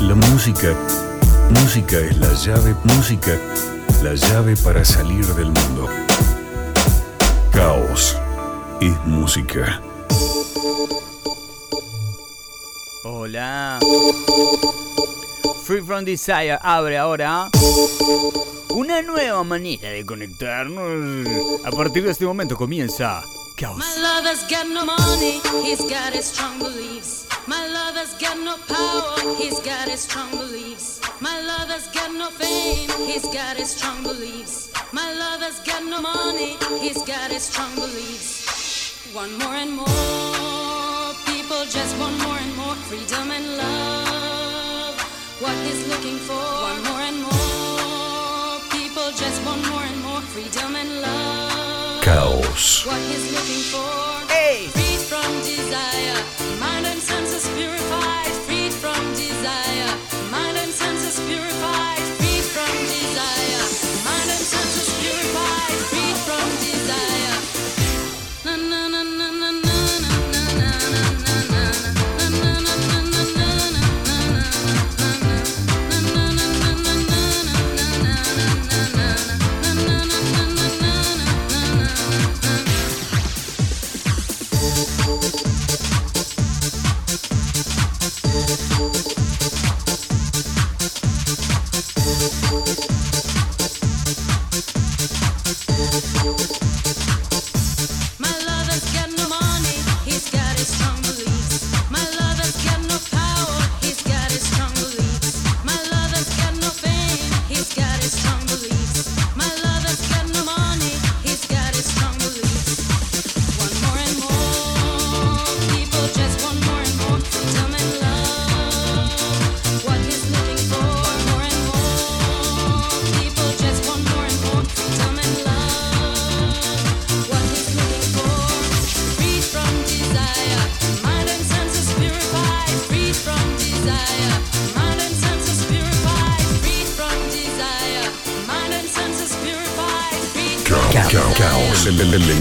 La música, música es la llave, música, la llave para salir del mundo. Caos es música. Hola. Free From Desire abre ahora una nueva manera de conectarnos. A partir de este momento comienza Caos. My lover's got no money, he's got his strong beliefs. My lover's got no power, he's got his strong beliefs. My lover's got no fame, he's got his strong beliefs. My lover's got no money, he's got his strong beliefs. One more and more, people just want more and more freedom and love. What he's looking for, one more and more, people just want more and more freedom and love. Caos. What he's looking for. Hey. Freed from desire, mind and senses purified.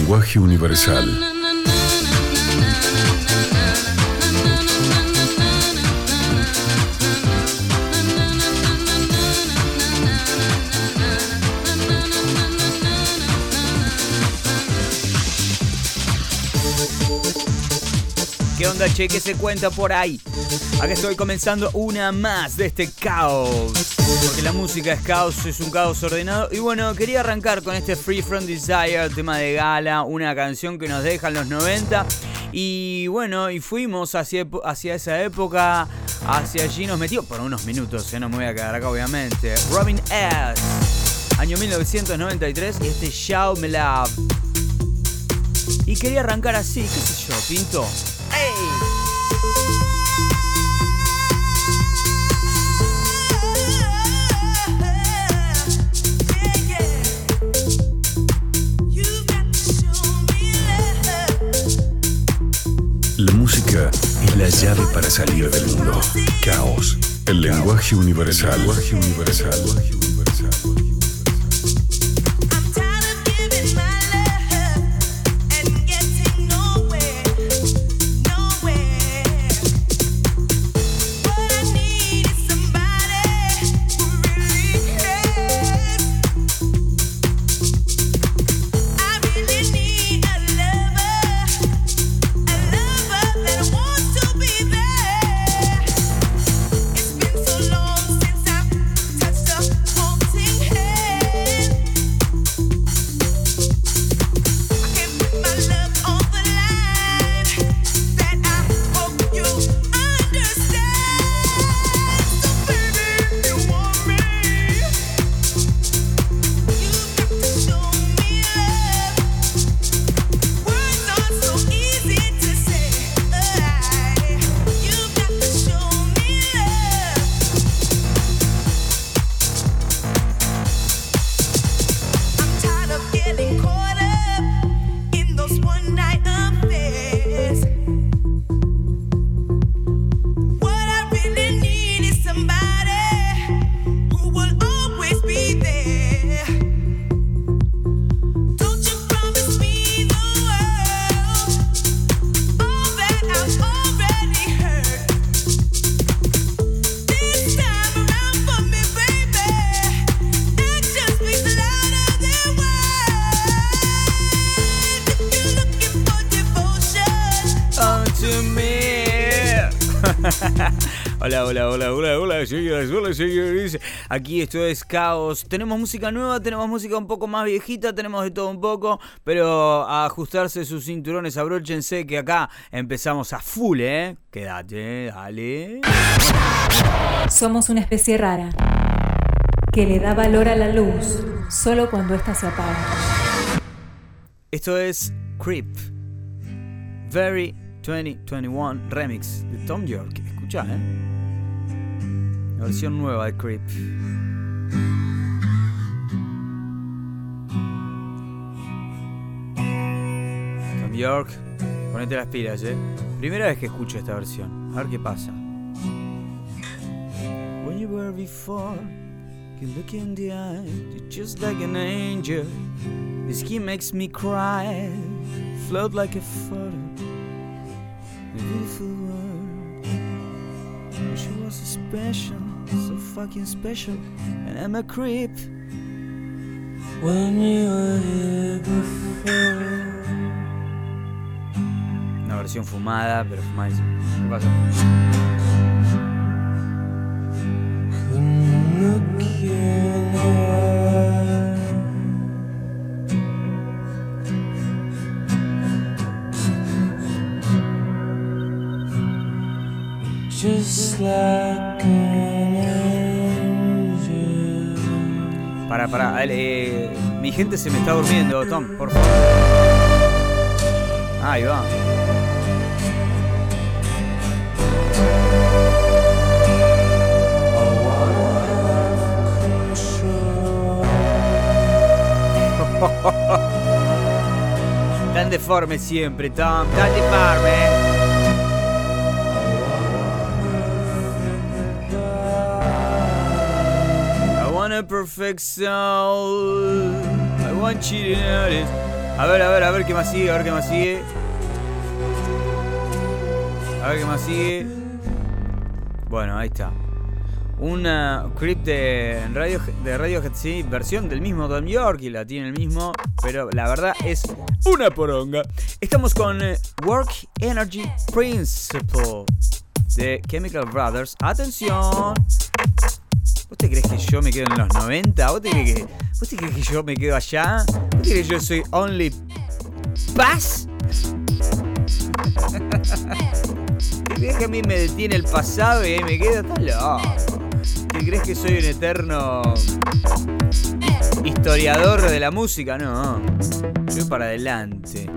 Lenguaje universal. ¿Qué onda, che? ¿Qué se cuenta por ahí? Aquí estoy comenzando una más de este caos. Porque la música es caos, es un caos ordenado. Y bueno, quería arrancar con este Free From Desire, tema de gala, una canción que nos deja en los 90. Y bueno, y fuimos hacia, hacia esa época, hacia allí nos metió por unos minutos, eh, no me voy a quedar acá obviamente. Robin S. Año 1993 y este Shout Me Love. Y quería arrancar así, qué sé yo, Pinto. ¡Ey! La llave para salir del mundo. Caos. El lenguaje universal. lenguaje universal. Hola, hola, hola, señoras, hola, señores. Aquí esto es Caos. Tenemos música nueva, tenemos música un poco más viejita, tenemos de todo un poco, pero a ajustarse sus cinturones, abróchense que acá empezamos a full, ¿eh? Quédate, dale. Somos una especie rara que le da valor a la luz solo cuando ésta se apaga. Esto es Creep. Very 2021 Remix de Tom York. Escucha, ¿eh? La versión nueva de Creep. Tom York, ponete las pilas, ¿eh? Primera vez que escucho esta versión. A ver qué pasa. When you were before, you look in the eye, you're just like an angel. This key makes me cry, float like a photo. Beautiful world. She was special, so fucking special, and I'm a creep. When you were here before. Una versión fumada, pero fumadísima. ¿Qué pasa? Para, para, eh, mi gente se me está durmiendo, Tom, por favor. Ahí va. Tan deforme siempre, Tom, tan deforme. A perfect. I want you to notice. A ver, a ver, a ver qué más sigue, a ver qué más sigue. A ver qué más sigue. Bueno, ahí está. Una creep de radio de Radiohead, sí, versión del mismo Tom York y la tiene el mismo, pero la verdad es una poronga. Estamos con eh, Work Energy Principle de Chemical Brothers. Atención. ¿Vos te crees que yo me quedo en los 90? ¿Vos te crees que, yo me quedo allá? ¿Vos crees que yo soy Only Pass? ¿Te crees que a mí me detiene el pasado y ahí me quedo? Estás loco. ¿Te crees que soy un eterno historiador de la música? No. Voy para adelante.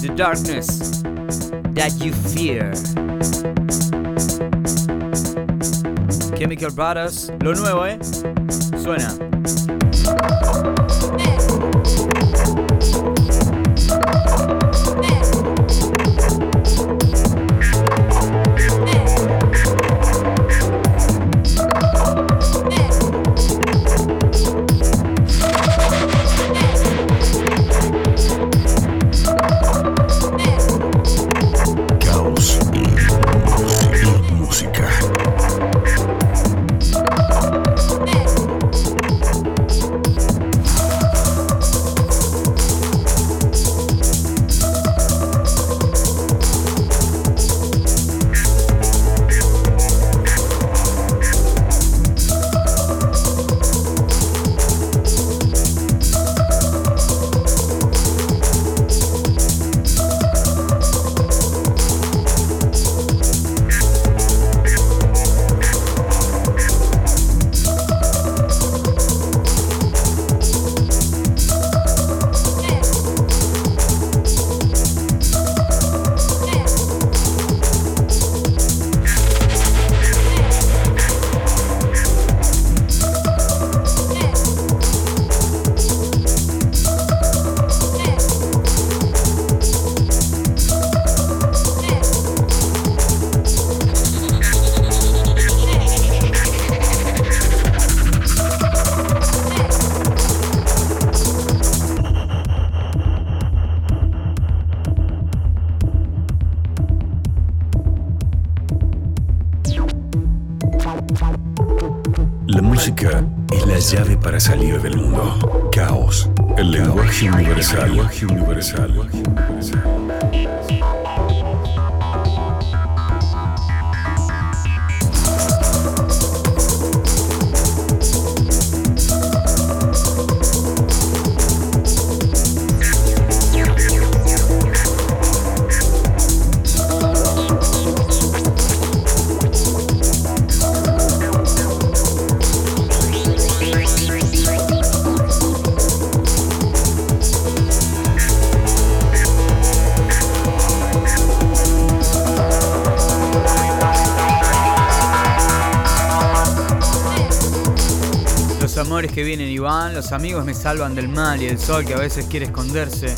The darkness that you fear. Chemical Brothers, lo nuevo, ¿eh? Suena. Universal. universal. Los amigos me salvan del mal y el sol que a veces quiere esconderse.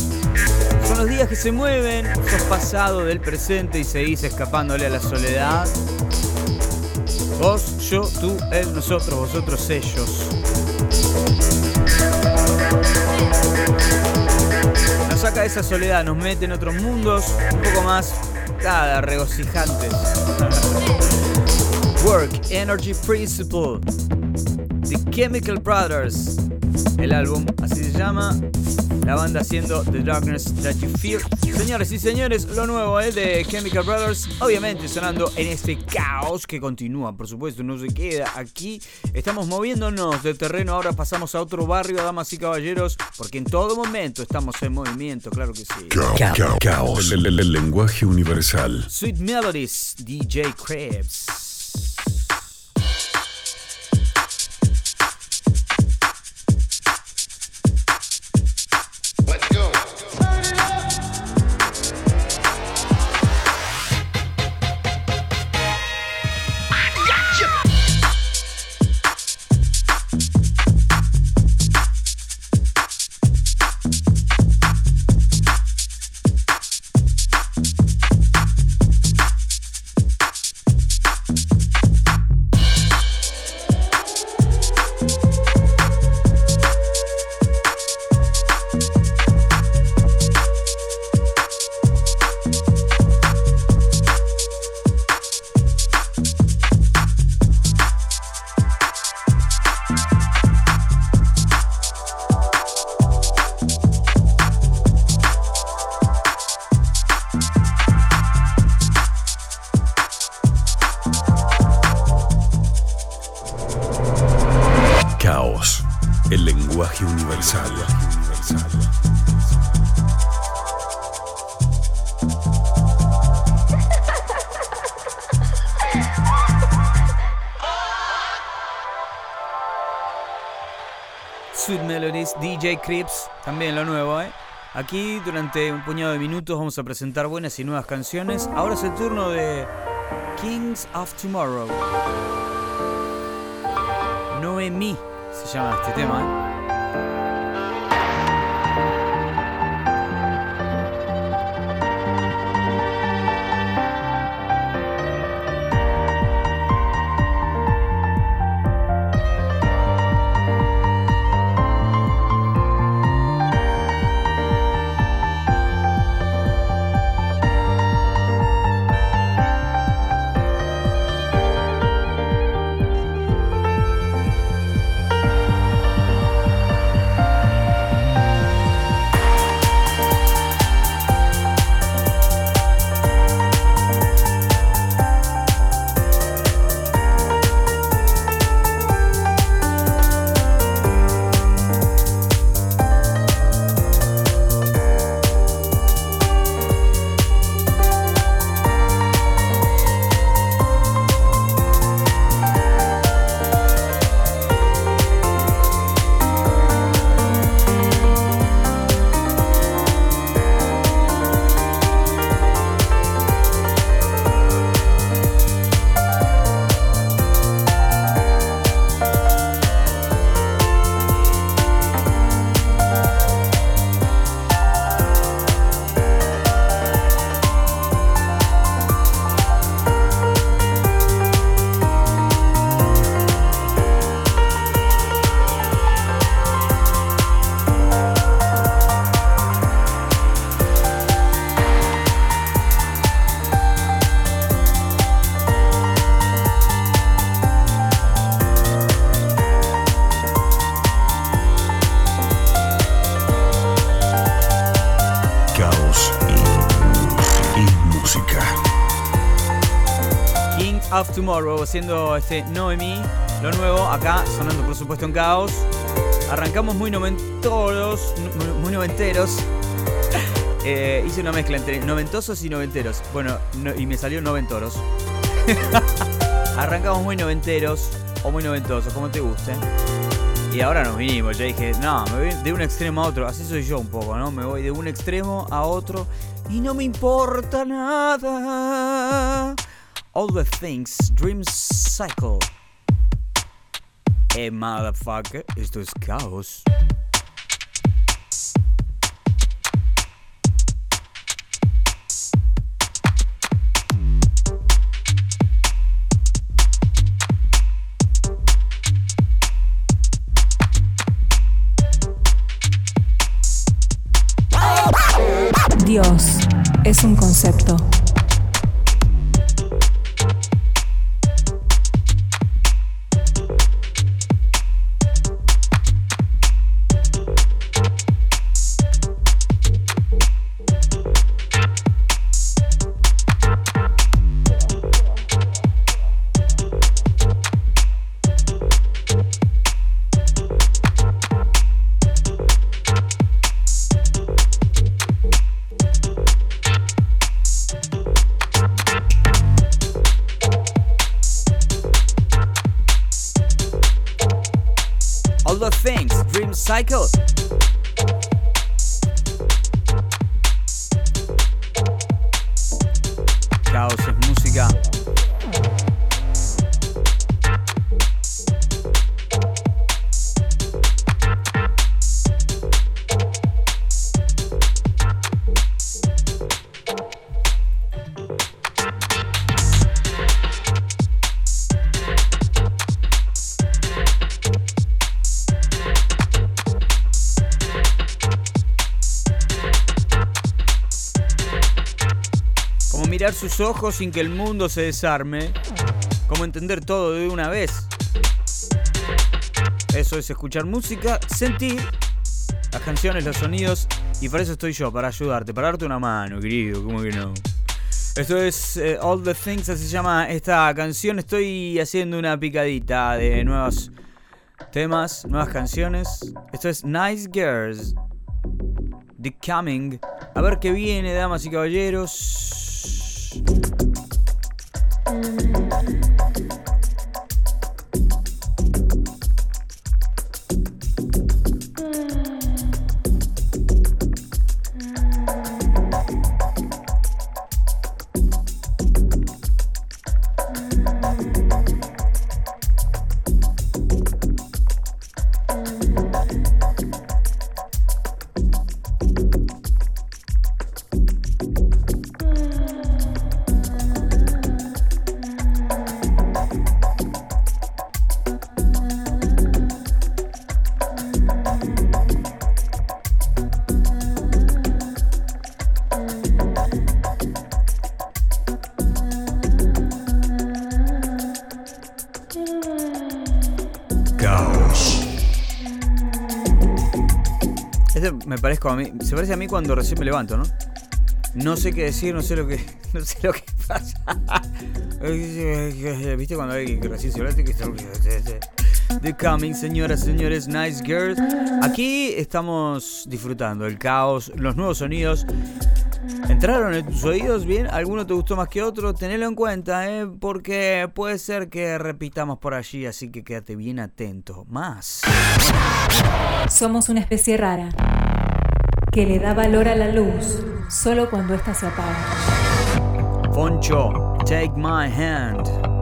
Son los días que se mueven, sos pasado del presente y seguís escapándole a la soledad. Vos, yo, tú, él, nosotros, vosotros, ellos. Nos saca de esa soledad, nos mete en otros mundos un poco más, nada, regocijantes. Work, Energy Principle, The Chemical Brothers. El álbum, así se llama. La banda haciendo The Darkness That You Fear. Señores y señores, lo nuevo ¿eh? de Chemical Brothers, obviamente sonando en este caos que continúa, por supuesto, no se queda aquí. Estamos moviéndonos de terreno, ahora pasamos a otro barrio, damas y caballeros, porque en todo momento estamos en movimiento, claro que sí. Ca- ca- Caos. El, el- el lenguaje universal. Sweet Melodies, DJ Krebs. Crips, también lo nuevo, ¿eh? Aquí durante un puñado de minutos vamos a presentar buenas y nuevas canciones. Ahora es el turno de Kings of Tomorrow. Noemi se llama este tema, Tomorrow haciendo este Noemi, lo nuevo acá sonando por supuesto en caos. Arrancamos muy noventoros, muy, noventeros. Eh, hice una mezcla entre noventosos y noventeros. Bueno, no- y me salió noventoros. Arrancamos muy noventeros o muy noventosos, como te guste. Y ahora nos vinimos, ya dije, no, me voy de un extremo a otro. Así soy yo un poco, ¿no? Me voy de un extremo a otro y no me importa nada. All the things, Dream Cycle. Eh, motherfucker, esto es caos. Dios es un concepto. Michael sus ojos sin que el mundo se desarme. Como entender todo de una vez. Eso es escuchar música, sentir las canciones, los sonidos. Y para eso estoy yo, para ayudarte, para darte una mano, querido. ¿Cómo que no? Esto es eh, All the Things, así se llama esta canción. Estoy haciendo una picadita de nuevos temas, nuevas canciones. Esto es Nice Girls. The Coming. A ver qué viene, damas y caballeros. Caos. Se parece a mí cuando recién me levanto, ¿no? No sé qué decir, no sé lo que. No sé lo que pasa. ¿Viste cuando hay que recién se levanta The Coming, señoras, señores, nice girls. Aquí estamos disfrutando el caos, los nuevos sonidos. ¿Entraron en tus oídos bien? ¿Alguno te gustó más que otro? Tenelo en cuenta, ¿eh? Porque puede ser que repitamos por allí, así que quédate bien atento. Más. Somos una especie rara que le da valor a la luz solo cuando ésta se apaga. Poncho, take my hand.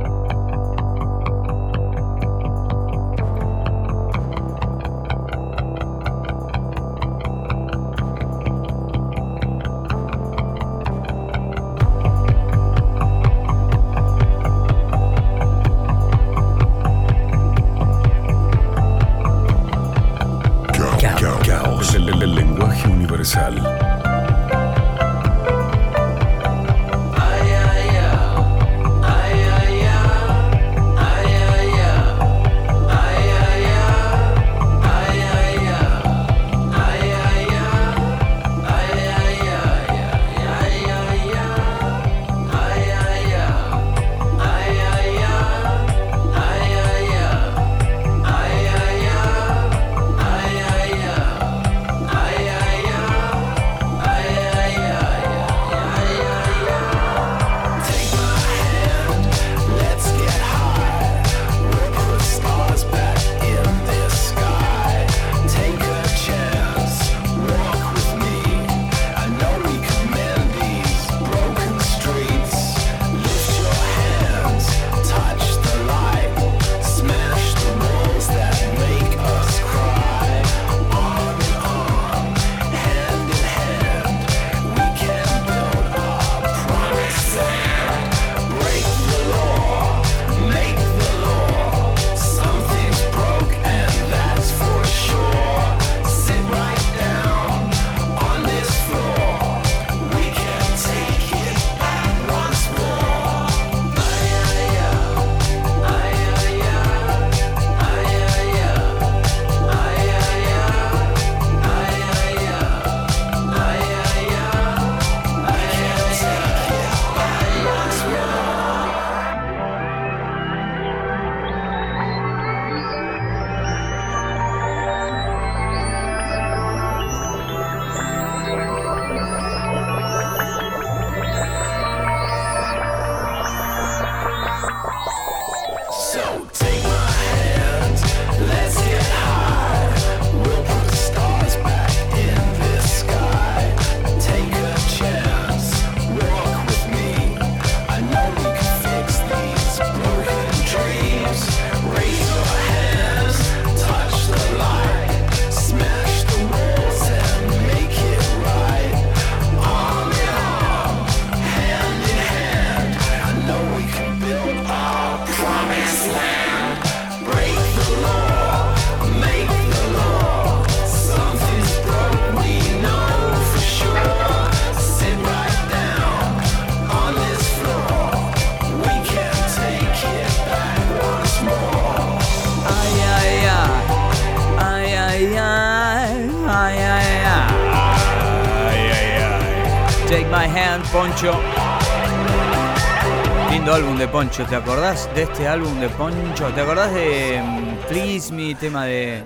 ¿Te acordás de este álbum de Poncho? ¿Te acordás de mm, Please Me, tema de...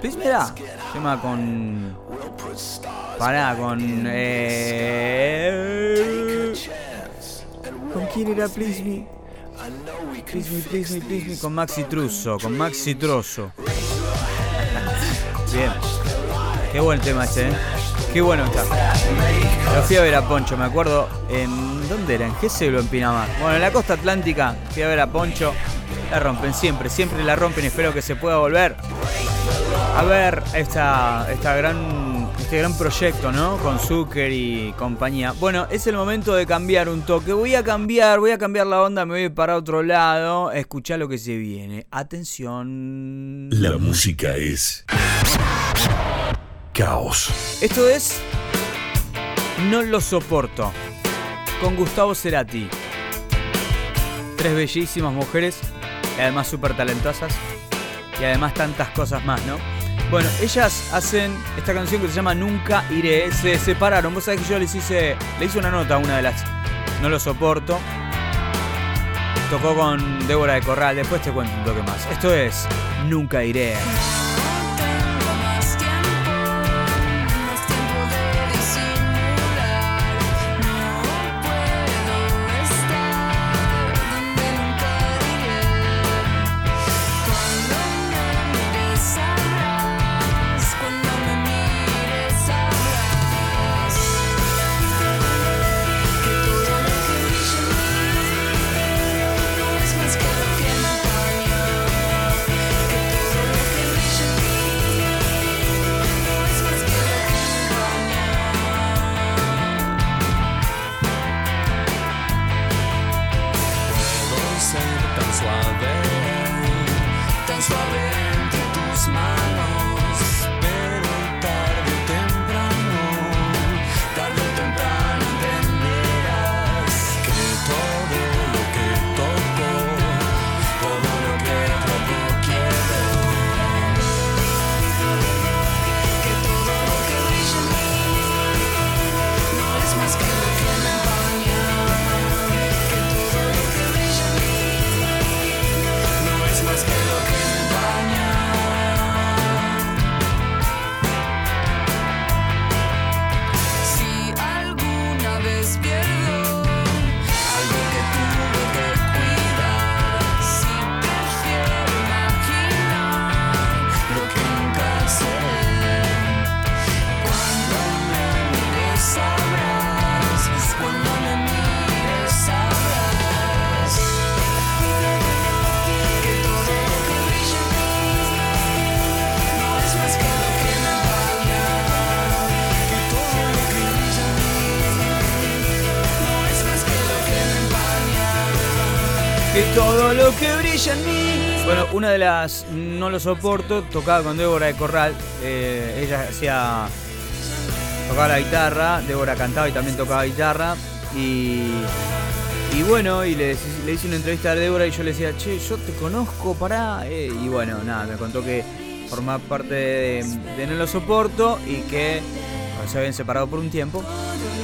Please Me da, tema con... Pará, con... Eh... ¿Con quién era Please Me? Please Me, Please Me, Please Me, con Maxi Truso, con Maxi Trozo. Bien. Qué buen tema este, ¿eh? Qué bueno está. Lo fui a ver a Poncho, me acuerdo en. ¿Dónde era? ¿En Gesell o en Pinamar? Bueno, en la costa atlántica fui a ver a Poncho. La rompen siempre, siempre la rompen. Espero que se pueda volver a ver esta, esta gran, este gran proyecto, ¿no? Con Zucker y compañía. Bueno, es el momento de cambiar un toque. Voy a cambiar, voy a cambiar la onda, me voy para otro lado. Escuchá lo que se viene. Atención. La música es Esto es No lo soporto. Con Gustavo Cerati. Tres bellísimas mujeres. Y además súper talentosas. Y además tantas cosas más, ¿no? Bueno, ellas hacen esta canción que se llama Nunca Iré. Se separaron. Vos sabés que yo les hice, le hice una nota a una de las. No lo soporto. Tocó con Débora de Corral. Después te cuento un toque más. Esto es Nunca Iré. De las no lo soporto, tocaba con Débora de Corral. eh, ella hacía. tocaba la guitarra, Débora cantaba y también tocaba guitarra. Y. Y bueno, y le, hice una entrevista a Débora y yo le decía, che, yo te conozco, pará. eh, y bueno, nada, me contó que formaba parte de, No lo soporto y que se habían separado por un tiempo.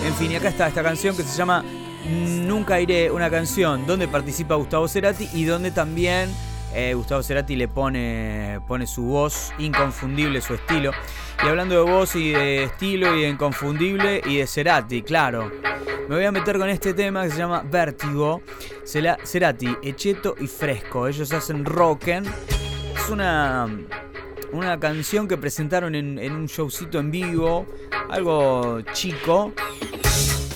En fin, y acá está esta canción que se llama Nunca Iré, una canción donde participa Gustavo Cerati y donde también eh, Gustavo Cerati le pone, pone su voz inconfundible, su estilo. Y hablando de voz y de estilo y de inconfundible y de Cerati, claro. Me voy a meter con este tema que se llama Vértigo. Cerati, Echeto y Fresco. Ellos hacen rocken. Es una, una canción que presentaron en, en un showcito en vivo. Algo chico.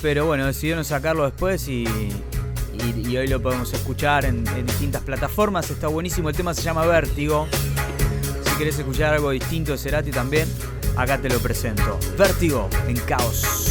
Pero bueno, decidieron sacarlo después y, y- hoy lo podemos escuchar en, en distintas plataformas. Está buenísimo, el tema se llama Vértigo. Si querés escuchar algo distinto de Cerati también, acá te lo presento. Vértigo en. Caos.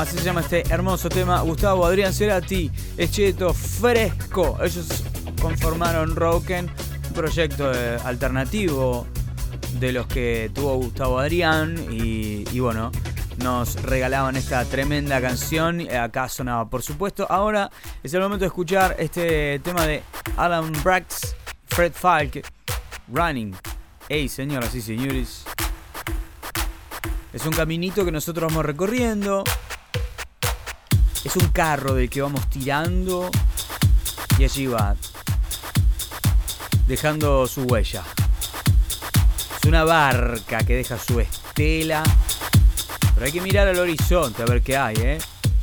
Así se llama este hermoso tema. Gustavo Adrián Cerati, Echeto Fresco. Ellos conformaron Roken, un proyecto eh, alternativo de los que tuvo Gustavo Adrián. Y, y bueno, nos regalaban esta tremenda canción. Acá sonaba, por supuesto. Ahora es el momento de escuchar este tema de Alan Brax, Fred Falk, Running. Hey, señoras y señores. Es un caminito que nosotros vamos recorriendo. Es un carro del que vamos tirando. Y allí va. Dejando su huella. Es una barca que deja su estela. Pero hay que mirar al horizonte a ver qué hay, ¿eh?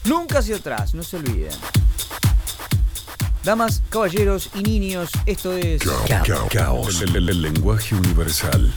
Nunca hacia atrás, no se olviden. Damas, caballeros y niños, esto es... Ca- ca- Caos, el- el lenguaje universal.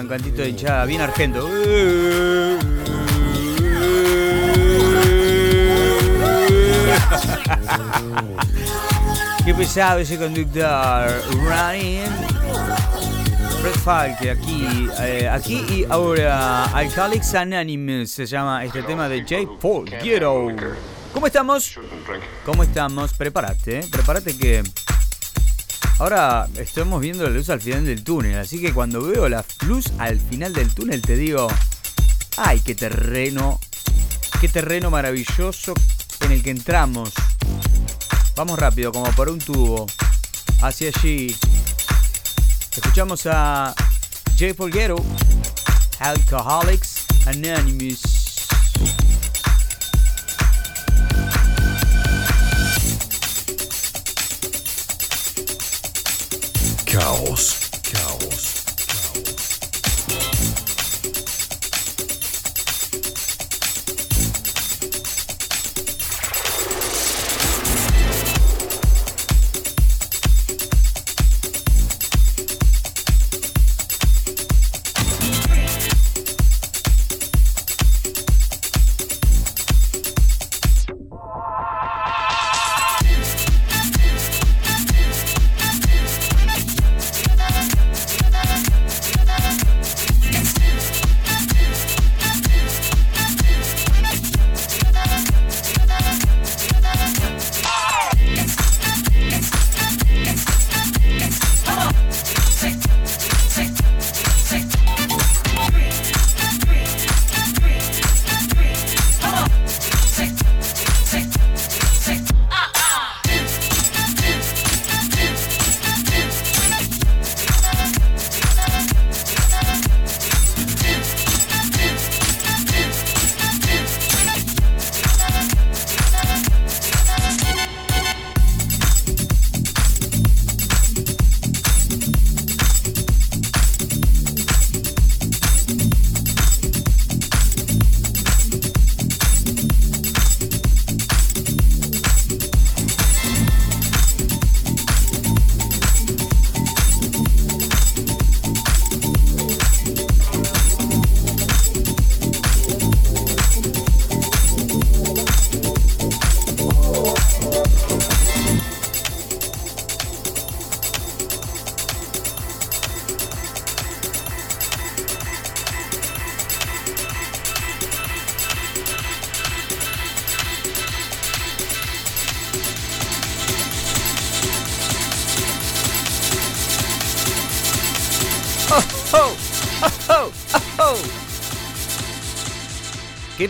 Un cantito de hinchada bien argento. Qué pesado ese conductor. Running. Fred Falk, aquí, eh, aquí y ahora Alcoholics Anonymous se llama este tema de J. Paul Ghetto. ¿Cómo estamos? ¿Cómo estamos? Prepárate, eh, prepárate que ahora estamos viendo la luz al final del túnel, así que cuando veo la luz al final del túnel te digo, ay, qué terreno, qué terreno maravilloso en el que entramos. Vamos rápido, como por un tubo, hacia allí. Escuchamos a J. Polguero, Alcoholics Anonymous. Caos,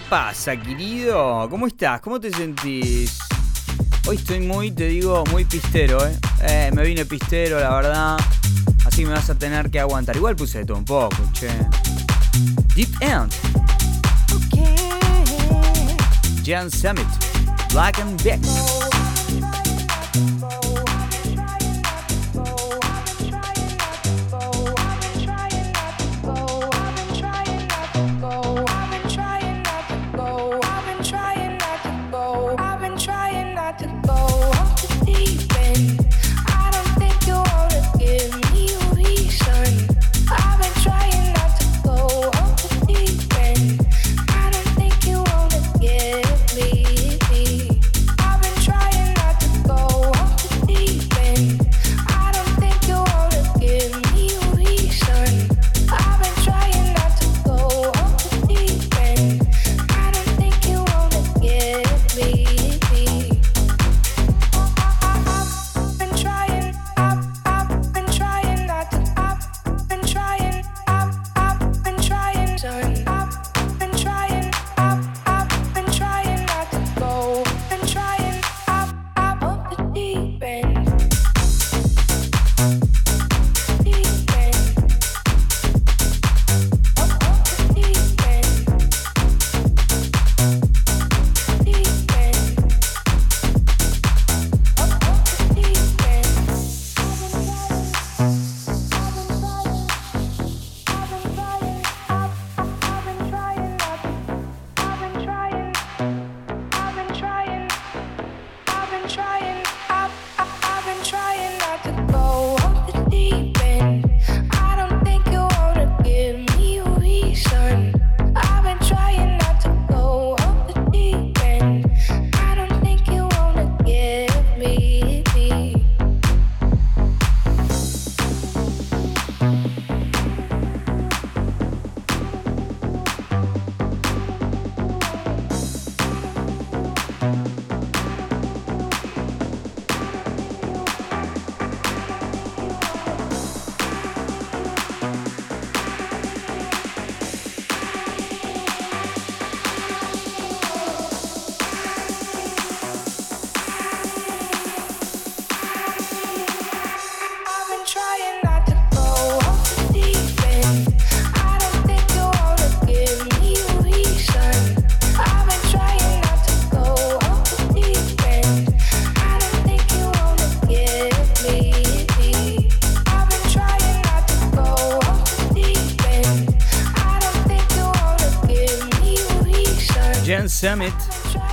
pasa, querido? ¿Cómo estás? ¿Cómo te sentís? Hoy estoy muy, te digo, muy pistero, ¿eh? Eh, me vine pistero, la verdad. Así me vas a tener que aguantar. Igual puse de todo un poco, che. Deep End. Jan Summit. Black and Beck.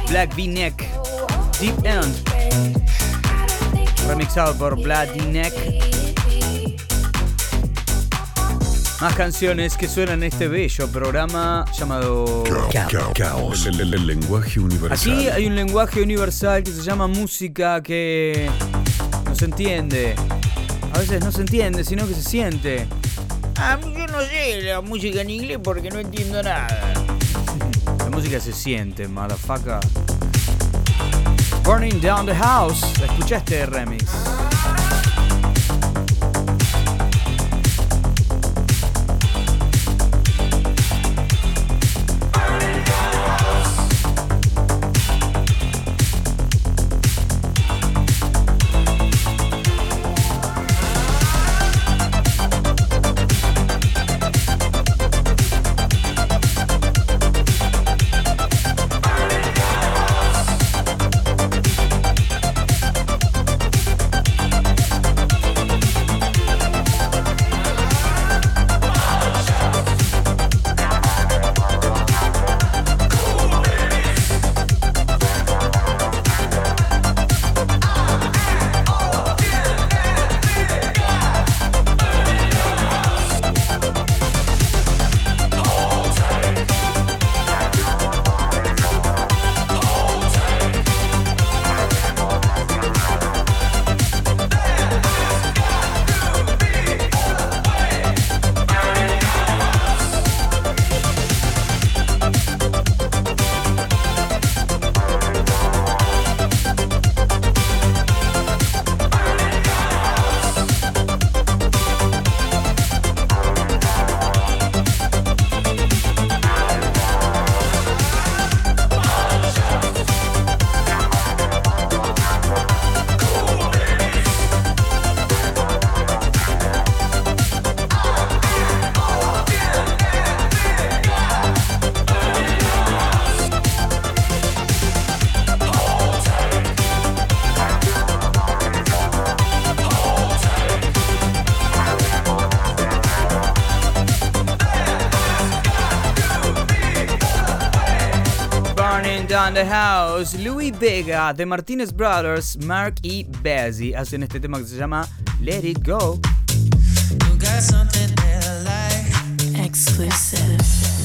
Black V-Neck, Deep End, remixado por Black V-Neck. Más canciones que suenan en este bello programa llamado Ca- ca- Caos. El, el- el lenguaje universal. Aquí hay un lenguaje universal que se llama música que no se entiende. A veces no se entiende, sino que se siente. A mí yo no sé la música en inglés porque no entiendo nada. Se siente, motherfucker. Burning Down the House. ¿Escuchaste remix? Louis Vega, The Martinez Brothers, Mark y Bezzy hacen este tema que se llama Let It Go. You got something that I like. Exclusive.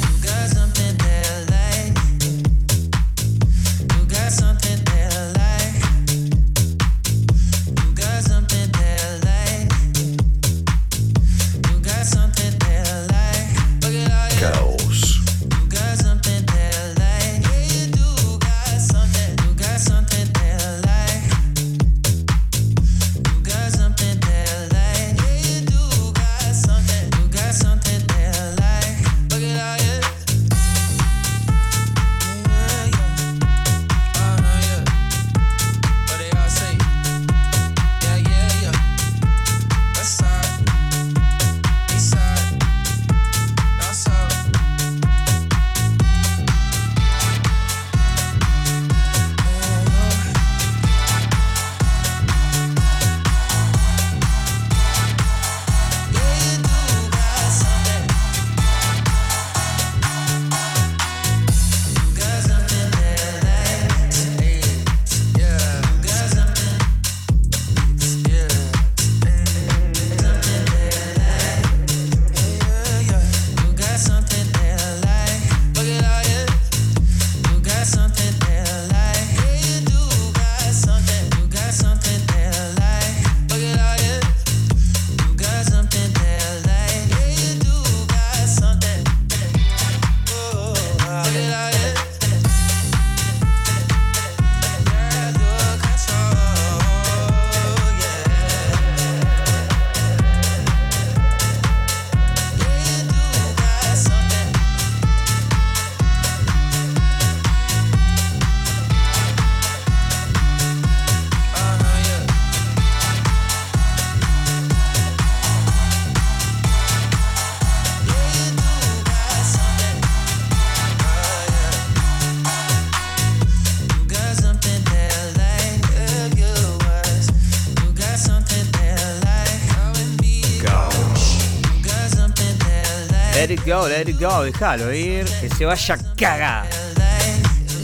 Go, déjalo ir, que se vaya a cagar.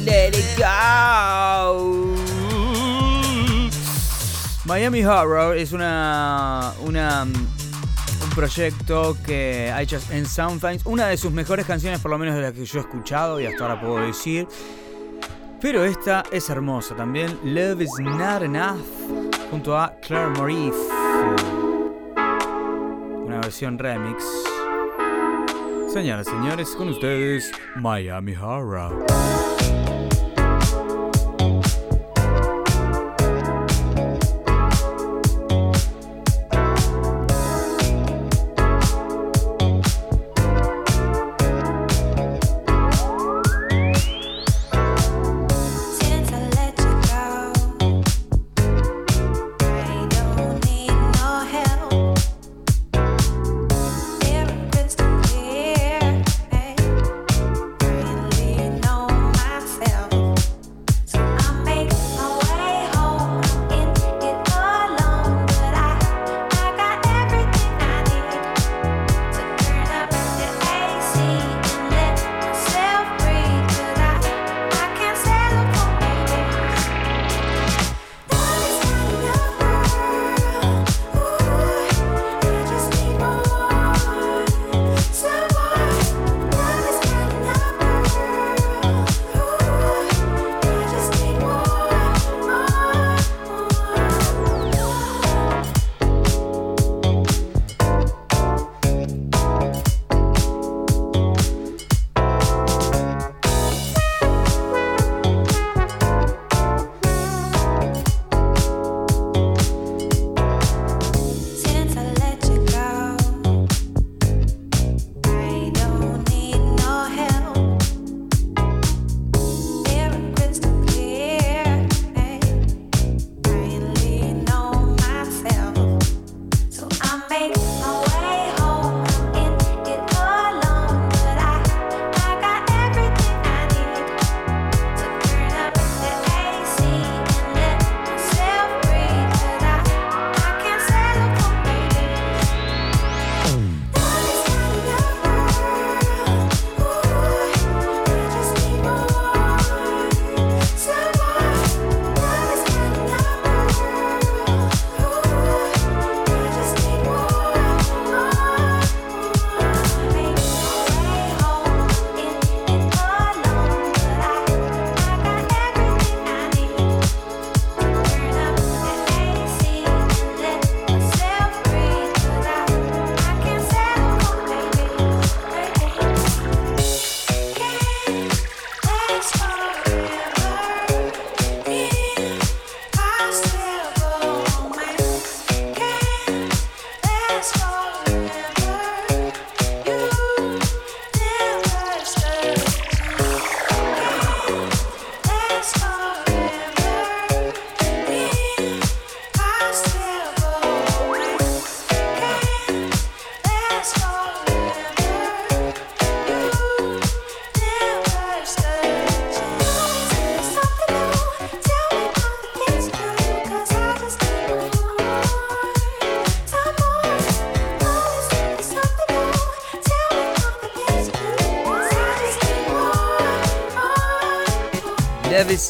Let it go. Miami Horror es una, una un proyecto que ha hecho en Soundfinds, una de sus mejores canciones, por lo menos de las que yo he escuchado y hasta ahora puedo decir. Pero esta es hermosa también. Love is not enough. Junto a Claire Morif. Una versión remix. Señoras señores, con ustedes, Miami Horror.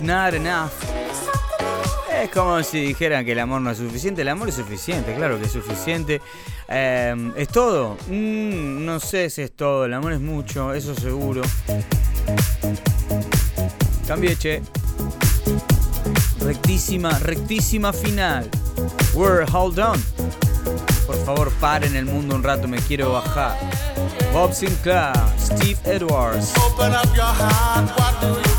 Not enough. Es como si dijeran que el amor no es suficiente. El amor es suficiente, claro que es suficiente. Eh, ¿Es todo? Mm, no sé si es todo. El amor es mucho, eso seguro. Cambie, che. Rectísima, rectísima final. We're hold on. Por favor, paren el mundo un rato, me quiero bajar. Bob Sinclair, Steve Edwards. Open up your heart, what do you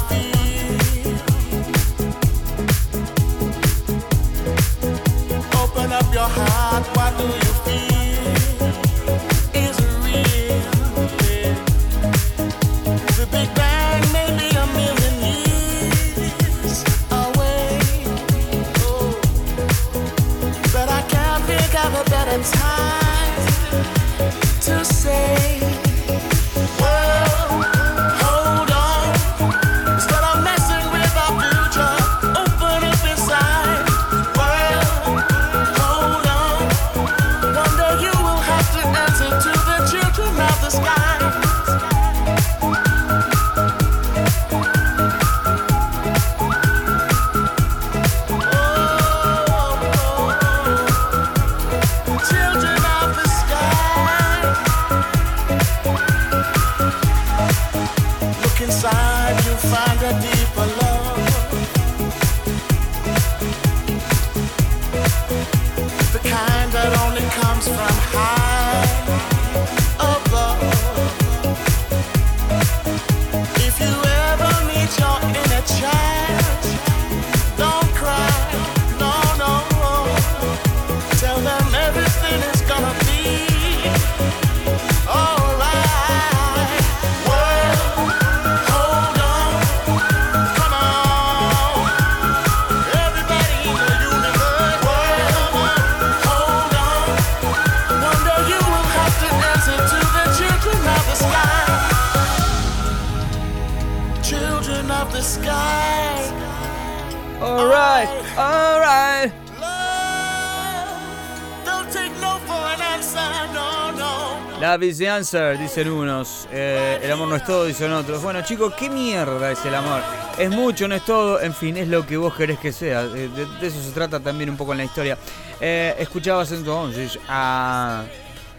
is the answer, dicen unos. Eh, el amor no es todo, dicen otros. Bueno, chicos, ¿qué mierda es el amor? Es mucho, no es todo. En fin, es lo que vos querés que sea. De, eso se trata también un poco en la historia. Eh, escuchabas entonces a,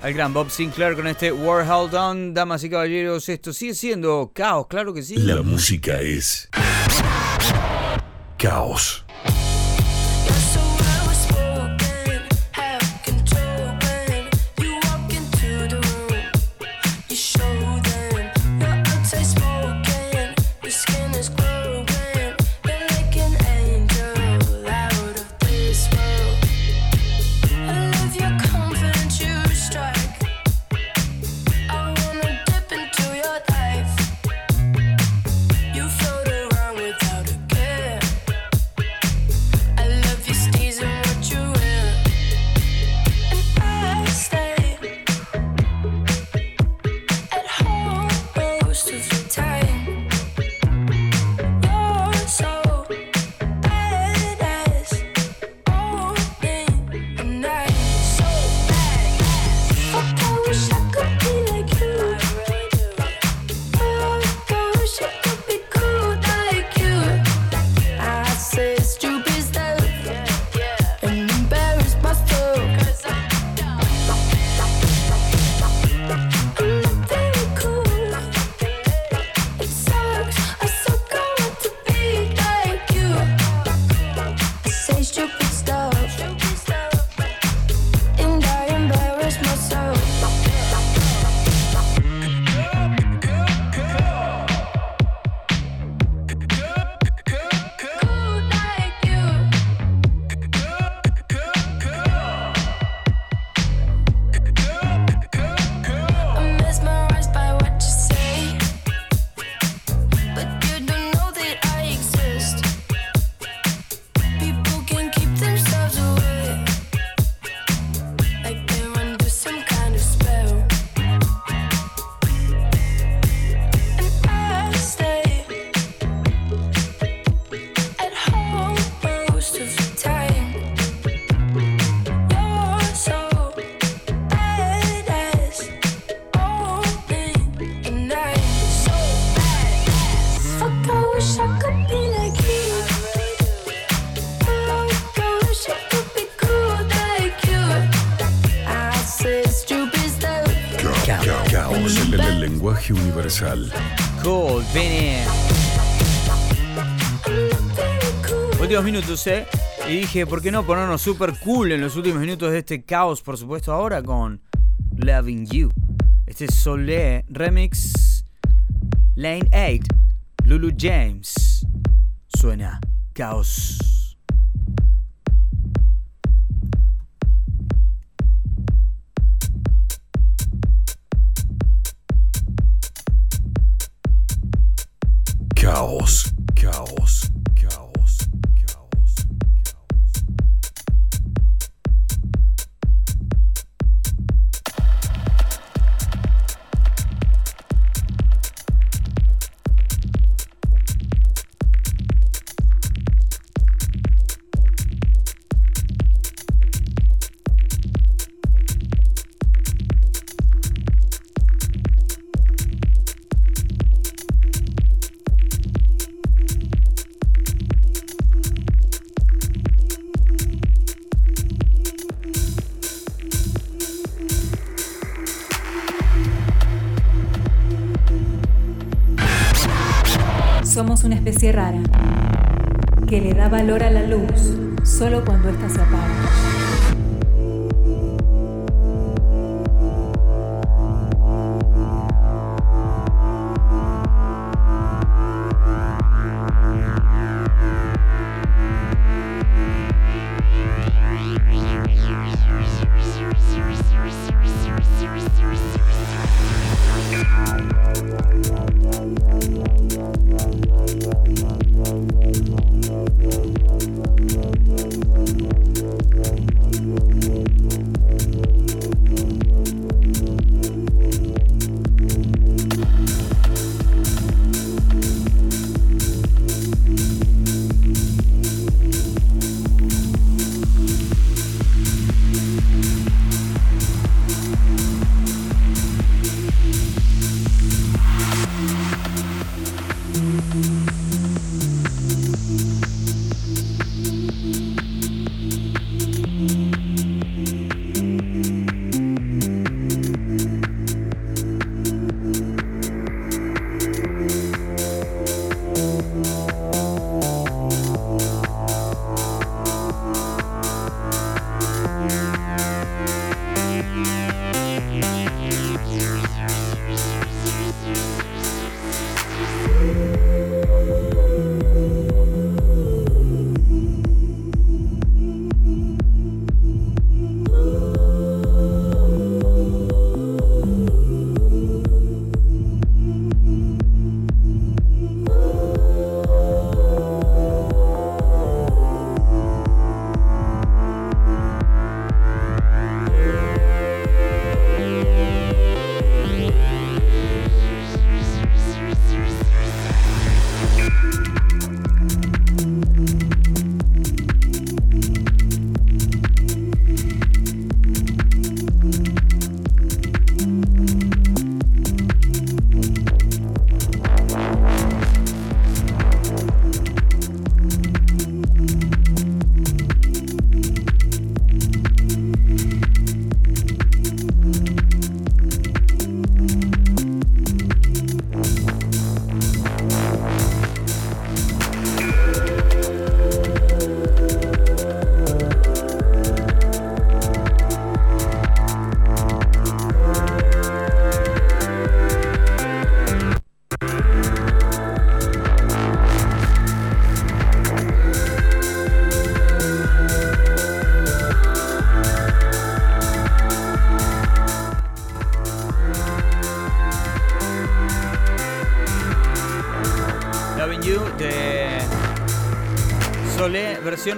al gran Bob Sinclair con este War Hold On. Damas y caballeros, esto sigue siendo caos, claro que sí. La música es caos. Cool. Últimos minutos, ¿eh? Y dije, ¿por qué no ponernos super cool en los últimos minutos de este caos? Por supuesto, ahora con Loving You. Este es Solé Remix Lane 8, Lulu James. Suena caos. Caos, solo cuando ésta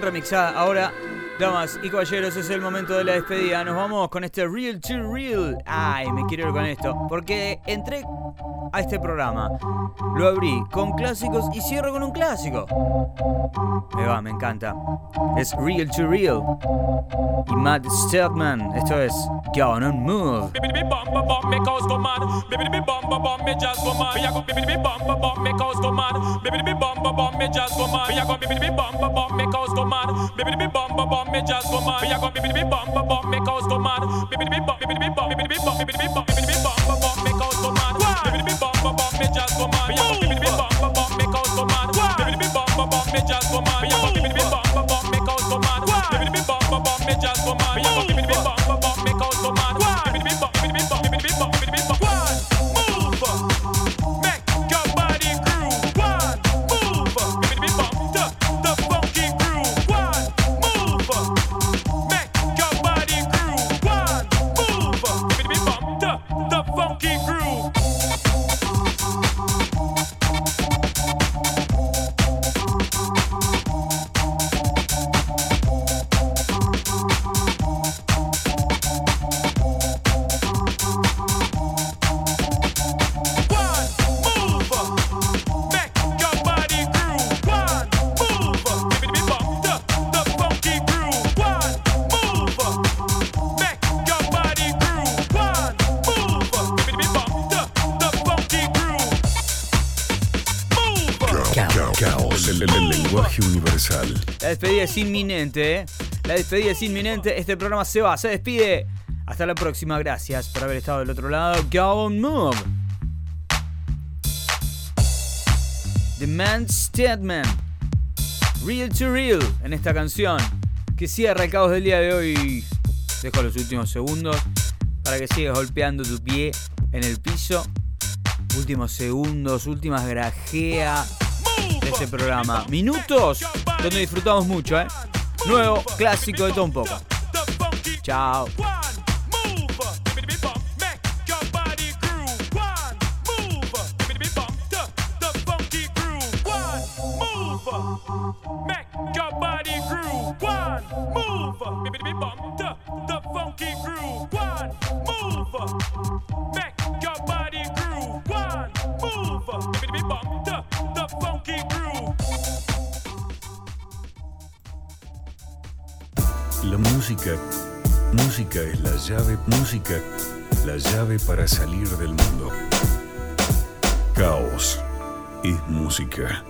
remixada. Ahora, damas y caballeros, es el momento de la despedida. Nos vamos con este Real to Real. Ay, me quiero ir con esto. Porque entré a este programa, lo abrí con clásicos y cierro con un clásico. Me va, me encanta. Es Real to Real. Y Matt Steltman. Esto es Gone on Move. just go mad. Me just go mad. Me just go mad. Me just go mad. Es inminente, ¿eh? La despedida es inminente. Este programa se va, se despide. Hasta la próxima. Gracias por haber estado del otro lado. Go on move. The Man Statement. Real to Real en esta canción que cierra el caos del día de hoy. Dejo los últimos segundos para que sigas golpeando tu pie en el piso. Últimos segundos, últimas grajeas de este programa. Minutos donde disfrutamos mucho, ¿eh? Nuevo, clásico de. The funky Chao. Es la llave, música, la llave para salir del mundo. Caos es música.